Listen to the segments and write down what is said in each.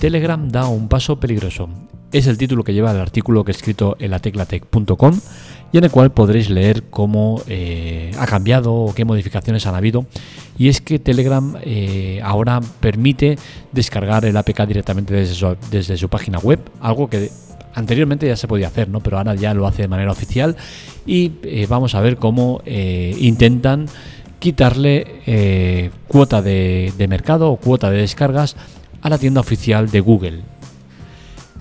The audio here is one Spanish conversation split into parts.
Telegram da un paso peligroso. Es el título que lleva el artículo que he escrito en la teclatec.com y en el cual podréis leer cómo eh, ha cambiado o qué modificaciones han habido. Y es que Telegram eh, ahora permite descargar el APK directamente desde su, desde su página web, algo que anteriormente ya se podía hacer, ¿no? pero ahora ya lo hace de manera oficial y eh, vamos a ver cómo intentan quitarle cuota de, de mercado o cuota de descargas a la tienda oficial de Google.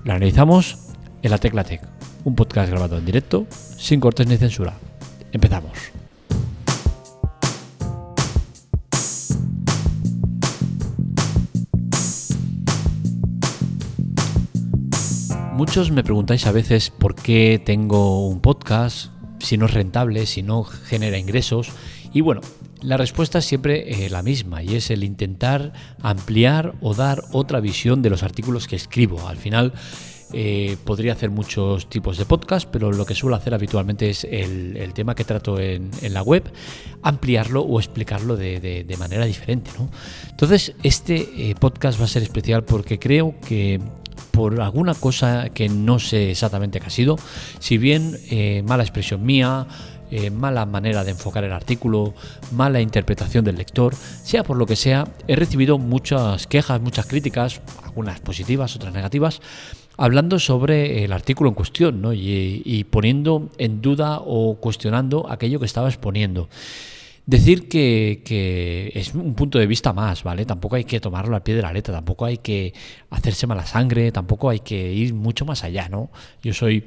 La analizamos en la Tecla Tech, un podcast grabado en directo, sin cortes ni censura. Empezamos. Muchos me preguntáis a veces por qué tengo un podcast, si no es rentable, si no genera ingresos. Y bueno, la respuesta es siempre eh, la misma y es el intentar ampliar o dar otra visión de los artículos que escribo. Al final eh, podría hacer muchos tipos de podcast, pero lo que suelo hacer habitualmente es el, tema que trato en, la web, ampliarlo o explicarlo de, manera diferente. Entonces, este eh, podcast va a ser especial porque creo que por alguna cosa que no sé exactamente qué ha sido, si bien mala expresión mía, eh, mala manera de enfocar el artículo, mala interpretación del lector, sea por lo que sea, he recibido muchas quejas, muchas críticas, algunas positivas, otras negativas, hablando sobre el artículo en cuestión y poniendo en duda o cuestionando aquello que estaba exponiendo. Decir que, es un punto de vista más, ¿vale? Tampoco hay que tomarlo al pie de la letra, tampoco hay que hacerse mala sangre, tampoco hay que ir mucho más allá, ¿no? Yo soy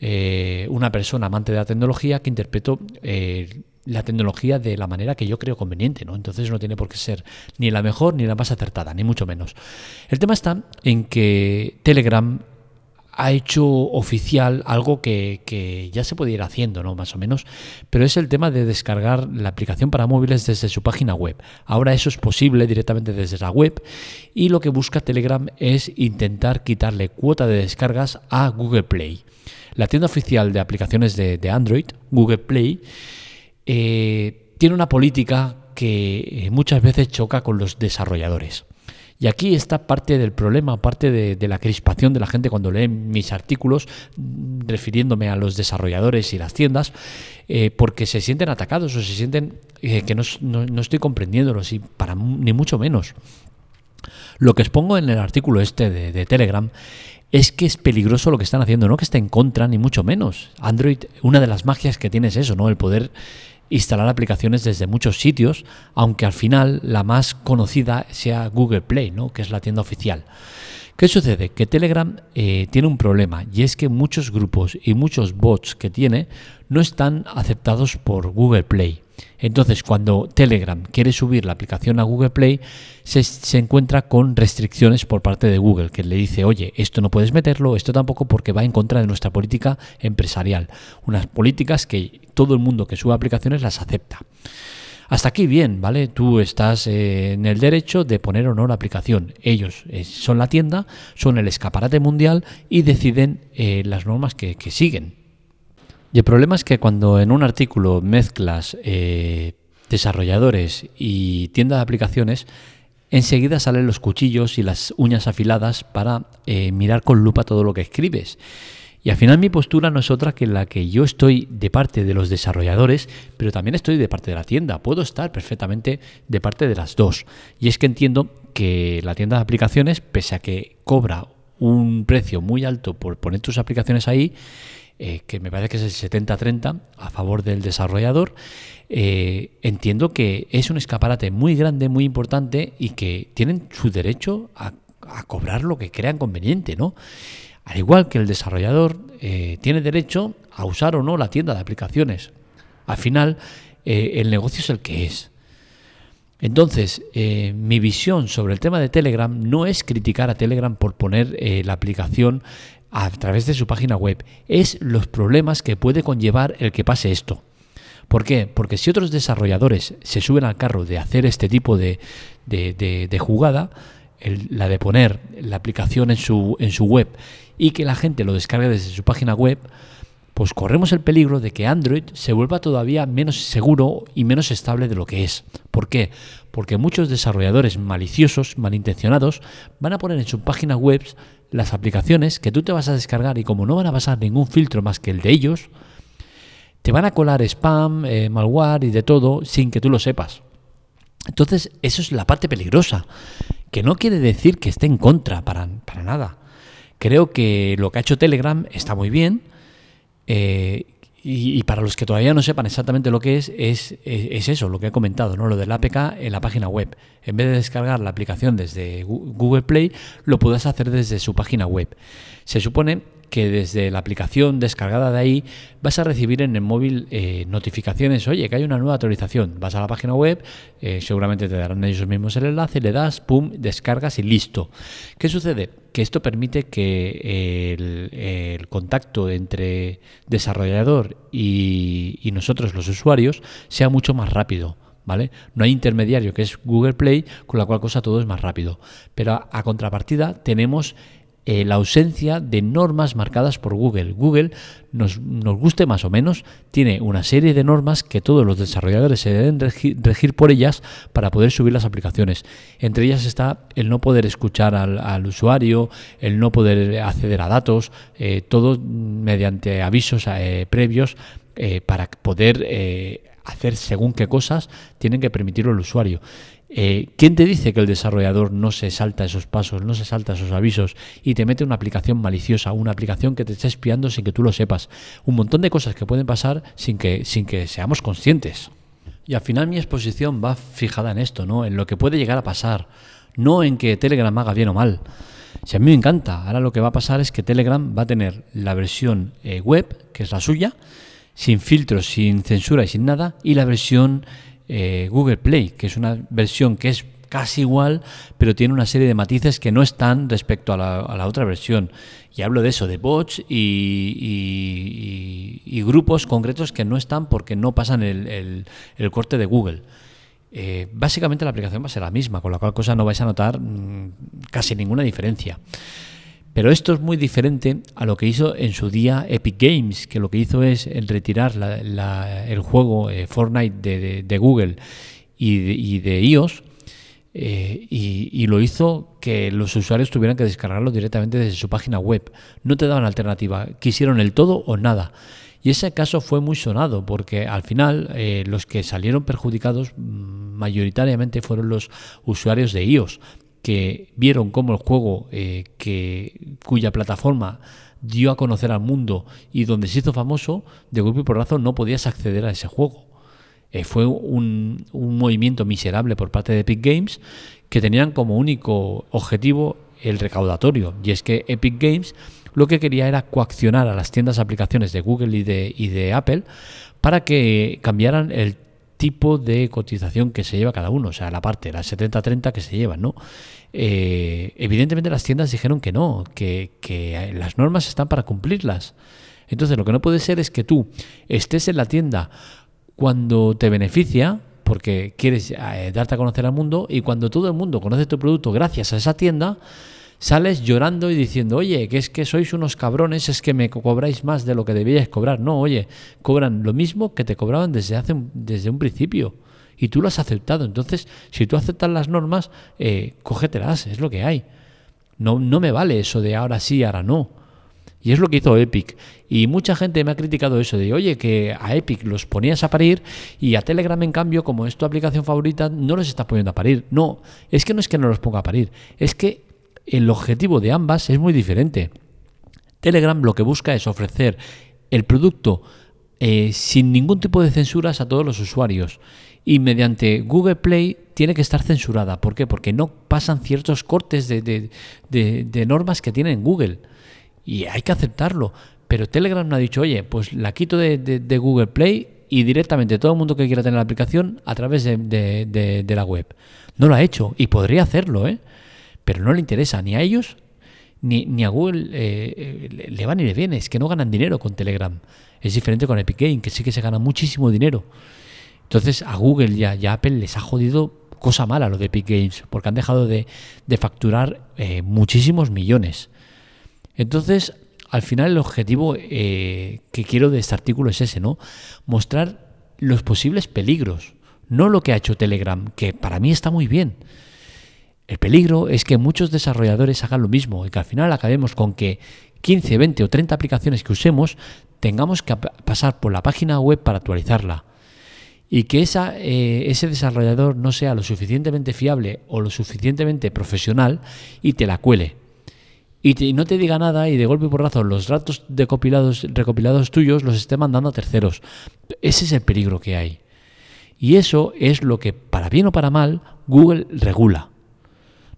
eh, una persona amante de la tecnología que interpreto eh, la tecnología de la manera que yo creo conveniente, ¿no? Entonces no tiene por qué ser ni la mejor ni la más acertada, ni mucho menos. El tema está en que Telegram ha hecho oficial algo que, ya se puede ir haciendo, ¿no? Más o menos, pero es el tema de descargar la aplicación para móviles desde su página web. Ahora eso es posible directamente desde la web y lo que busca Telegram es intentar quitarle cuota de descargas a Google Play. La tienda oficial de aplicaciones de, Android, Google Play, eh, tiene una política que eh, muchas veces choca con los desarrolladores. Y aquí está parte del problema, parte de, la crispación de la gente cuando lee mis artículos, mm, refiriéndome a los desarrolladores y las tiendas, eh, porque se sienten atacados o se sienten eh, que no, estoy comprendiéndolos, y para ni mucho menos. Lo que expongo en el artículo este de, de Telegram es que es peligroso lo que están haciendo, no que esté en contra, ni mucho menos. Android, una de las magias que tiene es eso, ¿no? El poder instalar aplicaciones desde muchos sitios, aunque al final la más conocida sea Google Play, ¿no? que es la tienda oficial. ¿Qué sucede? Que Telegram eh, tiene un problema y es que muchos grupos y muchos bots que tiene no están aceptados por Google Play. Entonces, cuando Telegram quiere subir la aplicación a Google Play, se, encuentra con restricciones por parte de Google, que le dice, oye, esto no puedes meterlo, esto tampoco, porque va en contra de nuestra política empresarial. Unas políticas que todo el mundo que sube aplicaciones las acepta. Hasta aquí bien, ¿vale? Tú estás eh, en el derecho de poner o no la aplicación. Ellos eh, son la tienda, son el escaparate mundial y deciden eh, las normas que siguen. Y el problema es que cuando en un artículo mezclas desarrolladores y tienda de aplicaciones, enseguida salen los cuchillos y las uñas afiladas para mirar con lupa todo lo que escribes. Y al final mi postura no es otra que la que yo estoy de parte de los desarrolladores, pero también estoy de parte de la tienda. Puedo estar perfectamente de parte de las dos. Y es que entiendo que la tienda de aplicaciones, pese a que cobra un precio muy alto por poner tus aplicaciones ahí, eh, que me parece que es el 70-30 a favor del desarrollador, eh, entiendo que es un escaparate muy grande, muy importante y que tienen su derecho a, cobrar lo que crean conveniente, ¿no? Al igual que el desarrollador eh, tiene derecho a usar o no la tienda de aplicaciones. Al final, el negocio es el que es. Entonces, mi visión sobre el tema de Telegram no es criticar a Telegram por poner la aplicación a través de su página web. Es los problemas que puede conllevar el que pase esto. ¿Por qué? Porque si otros desarrolladores se suben al carro de hacer este tipo de, jugada, la de poner la aplicación en su web y que la gente lo descargue desde su página web, pues corremos el peligro de que Android se vuelva todavía menos seguro y menos estable de lo que es. ¿Por qué? Porque muchos desarrolladores maliciosos, malintencionados, van a poner en su página web las aplicaciones que tú te vas a descargar y como no van a pasar ningún filtro más que el de ellos, te van a colar spam, eh, malware y de todo sin que tú lo sepas. Entonces, eso es la parte peligrosa, que no quiere decir que esté en contra para, para nada. Creo que lo que ha hecho Telegram está muy bien, eh, y, para los que todavía no sepan exactamente lo que es, es, es, eso, lo que he comentado, ¿no? lo del APK en la página web. En vez de descargar la aplicación desde Google Play, lo puedes hacer desde su página web. Se supone que desde la aplicación descargada de ahí vas a recibir en el móvil eh, notificaciones, oye, que hay una nueva actualización. Vas a la página web, eh, seguramente te darán ellos mismos el enlace, le das, pum, descargas y listo. ¿Qué sucede? Que esto permite que el, contacto entre desarrollador y, y nosotros los usuarios sea mucho más rápido. ¿Vale? No hay intermediario que es Google Play, con la cual cosa todo es más rápido. Pero a contrapartida tenemos eh, la ausencia de normas marcadas por Google. Google, nos, nos, guste más o menos, tiene una serie de normas que todos los desarrolladores se deben regir, por ellas para poder subir las aplicaciones. Entre ellas está el no poder escuchar al, usuario, el no poder acceder a datos, eh, todo mediante avisos eh, previos para poder hacer según qué cosas tienen que permitirlo el usuario. Eh, ¿Quién te dice que el desarrollador no se salta esos pasos, no se salta esos avisos y te mete una aplicación maliciosa, una aplicación que te esté espiando sin que tú lo sepas? Un montón de cosas que pueden pasar sin que, sin que seamos conscientes. Y al final mi exposición va fijada en esto, ¿no? En lo que puede llegar a pasar, no en que Telegram haga bien o mal. Si a mí me encanta, ahora lo que va a pasar es que Telegram va a tener la versión eh, web, que es la suya, sin filtros, sin censura y sin nada, y la versión eh, Google Play, que es una versión que es casi igual, pero tiene una serie de matices que no están respecto a la, otra versión. Y hablo de eso, de bots y, grupos concretos que no están porque no pasan el, corte de Google. Eh, básicamente la aplicación va a ser la misma, con la cual cosa no vais a notar mm, casi ninguna diferencia. Pero esto es muy diferente a lo que hizo en su día Epic Games, que lo que hizo es retirar el juego eh, Fortnite de, Google y de, iOS, eh, y, lo hizo que los usuarios tuvieran que descargarlo directamente desde su página web. No te daban alternativa, quisieron el todo o nada. Y ese caso fue muy sonado porque al final eh, los que salieron perjudicados mm, mayoritariamente fueron los usuarios de iOS, que vieron cómo el juego eh, que, cuya plataforma dio a conocer al mundo y donde se hizo famoso, de golpe y porrazo no podías acceder a ese juego. Eh, fue un, un, movimiento miserable por parte de Epic Games que tenían como único objetivo el recaudatorio. Y es que Epic Games lo que quería era coaccionar a las tiendas aplicaciones de Google y de, y de Apple para que cambiaran el tipo de cotización que se lleva cada uno, o sea, la parte, las 70-30 que se llevan, ¿no? Eh, evidentemente las tiendas dijeron que no, que, las normas están para cumplirlas. Entonces lo que no puede ser es que tú estés en la tienda cuando te beneficia, porque quieres eh, darte a conocer al mundo, y cuando todo el mundo conoce tu producto gracias a esa tienda, sales llorando y diciendo, oye, que es que sois unos cabrones, es que me cobráis más de lo que debíais cobrar. No, oye, cobran lo mismo que te cobraban desde, hace, desde un principio. Y tú lo has aceptado. Entonces, si tú aceptas las normas, eh, cógetelas, es lo que hay. No, no me vale eso de ahora sí, ahora no. Y es lo que hizo Epic. Y mucha gente me ha criticado eso de, oye, que a Epic los ponías a parir y a Telegram, en cambio, como es tu aplicación favorita, no los estás poniendo a parir. No, es que no es que no los ponga a parir, es que el objetivo de ambas es muy diferente. Telegram lo que busca es ofrecer el producto eh, sin ningún tipo de censuras a todos los usuarios. Y mediante Google Play tiene que estar censurada. ¿Por qué? Porque no pasan ciertos cortes de, normas que tiene en Google. Y hay que aceptarlo. Pero Telegram no ha dicho, oye, pues la quito de, Google Play y directamente todo el mundo que quiera tener la aplicación a través de, la web. No lo ha hecho y podría hacerlo, ¿eh? Pero no le interesa ni a ellos ni, ni a Google eh, eh, le va ni le viene, es que no ganan dinero con Telegram. Es diferente con Epic Games, que sí que se gana muchísimo dinero. Entonces a Google y a, Apple les ha jodido cosa mala lo de Epic Games, porque han dejado de, facturar eh, muchísimos millones. Entonces, al final el objetivo que quiero de este artículo es ese, ¿no? Mostrar los posibles peligros, no lo que ha hecho Telegram, que para mí está muy bien. El peligro es que muchos desarrolladores hagan lo mismo y que al final acabemos con que 15, 20 o 30 aplicaciones que usemos tengamos que pasar por la página web para actualizarla. Y que eh, ese desarrollador no sea lo suficientemente fiable o lo suficientemente profesional y te la cuele. Y, no te diga nada y de golpe por razón los datos recopilados tuyos los esté mandando a terceros. Ese es el peligro que hay. Y eso es lo que, para bien o para mal, Google regula.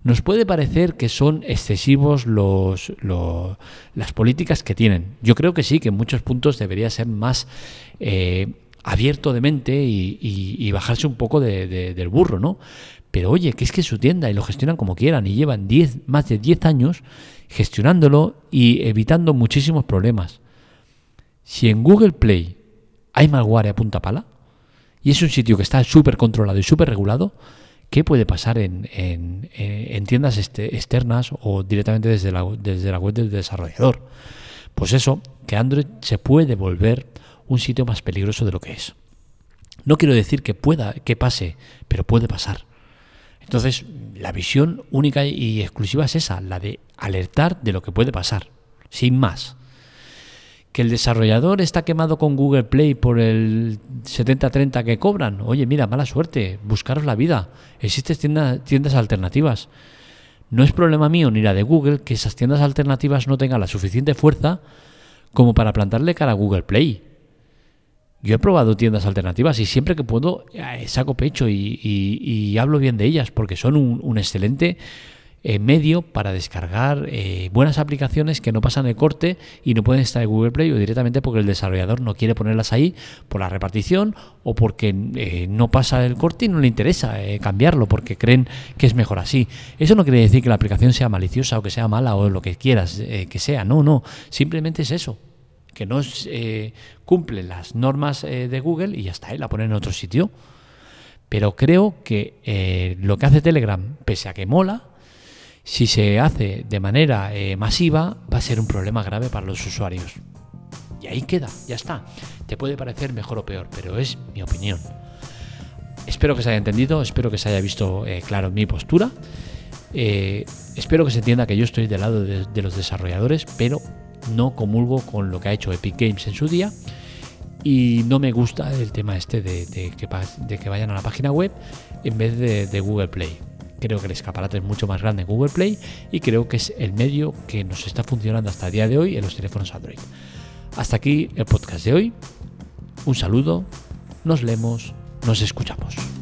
Nos puede parecer que son excesivos los, las políticas que tienen. Yo creo que sí, que en muchos puntos debería ser más eh, abierto de mente y, bajarse un poco del burro, ¿no? Pero oye, que es que su tienda y lo gestionan como quieran y llevan 10, más de 10 años gestionándolo y evitando muchísimos problemas. Si en Google Play hay malware a punta pala y es un sitio que está súper controlado y súper regulado, ¿Qué puede pasar en, tiendas este, externas o directamente desde la, desde la web del desarrollador? Pues eso, que Android se puede volver un sitio más peligroso de lo que es. No quiero decir que pueda, que pase, pero puede pasar. Entonces, la visión única y exclusiva es esa, la de alertar de lo que puede pasar, sin más que el desarrollador está quemado con Google Play por el 70-30 que cobran. Oye, mira, mala suerte, buscaros la vida. Existen tiendas, alternativas. No es problema mío ni la de Google que esas tiendas alternativas no tengan la suficiente fuerza como para plantarle cara a Google Play. Yo he probado tiendas alternativas y siempre que puedo eh, saco pecho y, hablo bien de ellas porque son un excelente eh, medio para descargar eh, buenas aplicaciones que no pasan el corte y no pueden estar en Google Play o directamente porque el desarrollador no quiere ponerlas ahí por la repartición o porque eh, no pasa el corte y no le interesa cambiarlo porque creen que es mejor así. Eso no quiere decir que la aplicación sea maliciosa o que sea mala o lo que quieras que sea. No, no. Simplemente es eso que no cumple las normas de Google y ya está, la ponen en otro sitio. Pero creo que lo que hace Telegram, pese a que mola, si se hace de manera eh, masiva, va a ser un problema grave para los usuarios. Y ahí queda, ya está. Te puede parecer mejor o peor, pero es mi opinión. Espero que se haya entendido, espero que se haya visto eh, claro mi postura. Eh, espero que se entienda que yo estoy del lado de, los desarrolladores, pero no comulgo con lo que ha hecho Epic Games en su día. Y no me gusta el tema este de, que, vayan a la página web en vez de Google Play. Creo que el escaparate es mucho más grande en Google Play y creo que es el medio que nos está funcionando hasta el día de hoy en los teléfonos Android. Hasta aquí el podcast de hoy. Un saludo, nos leemos, nos escuchamos.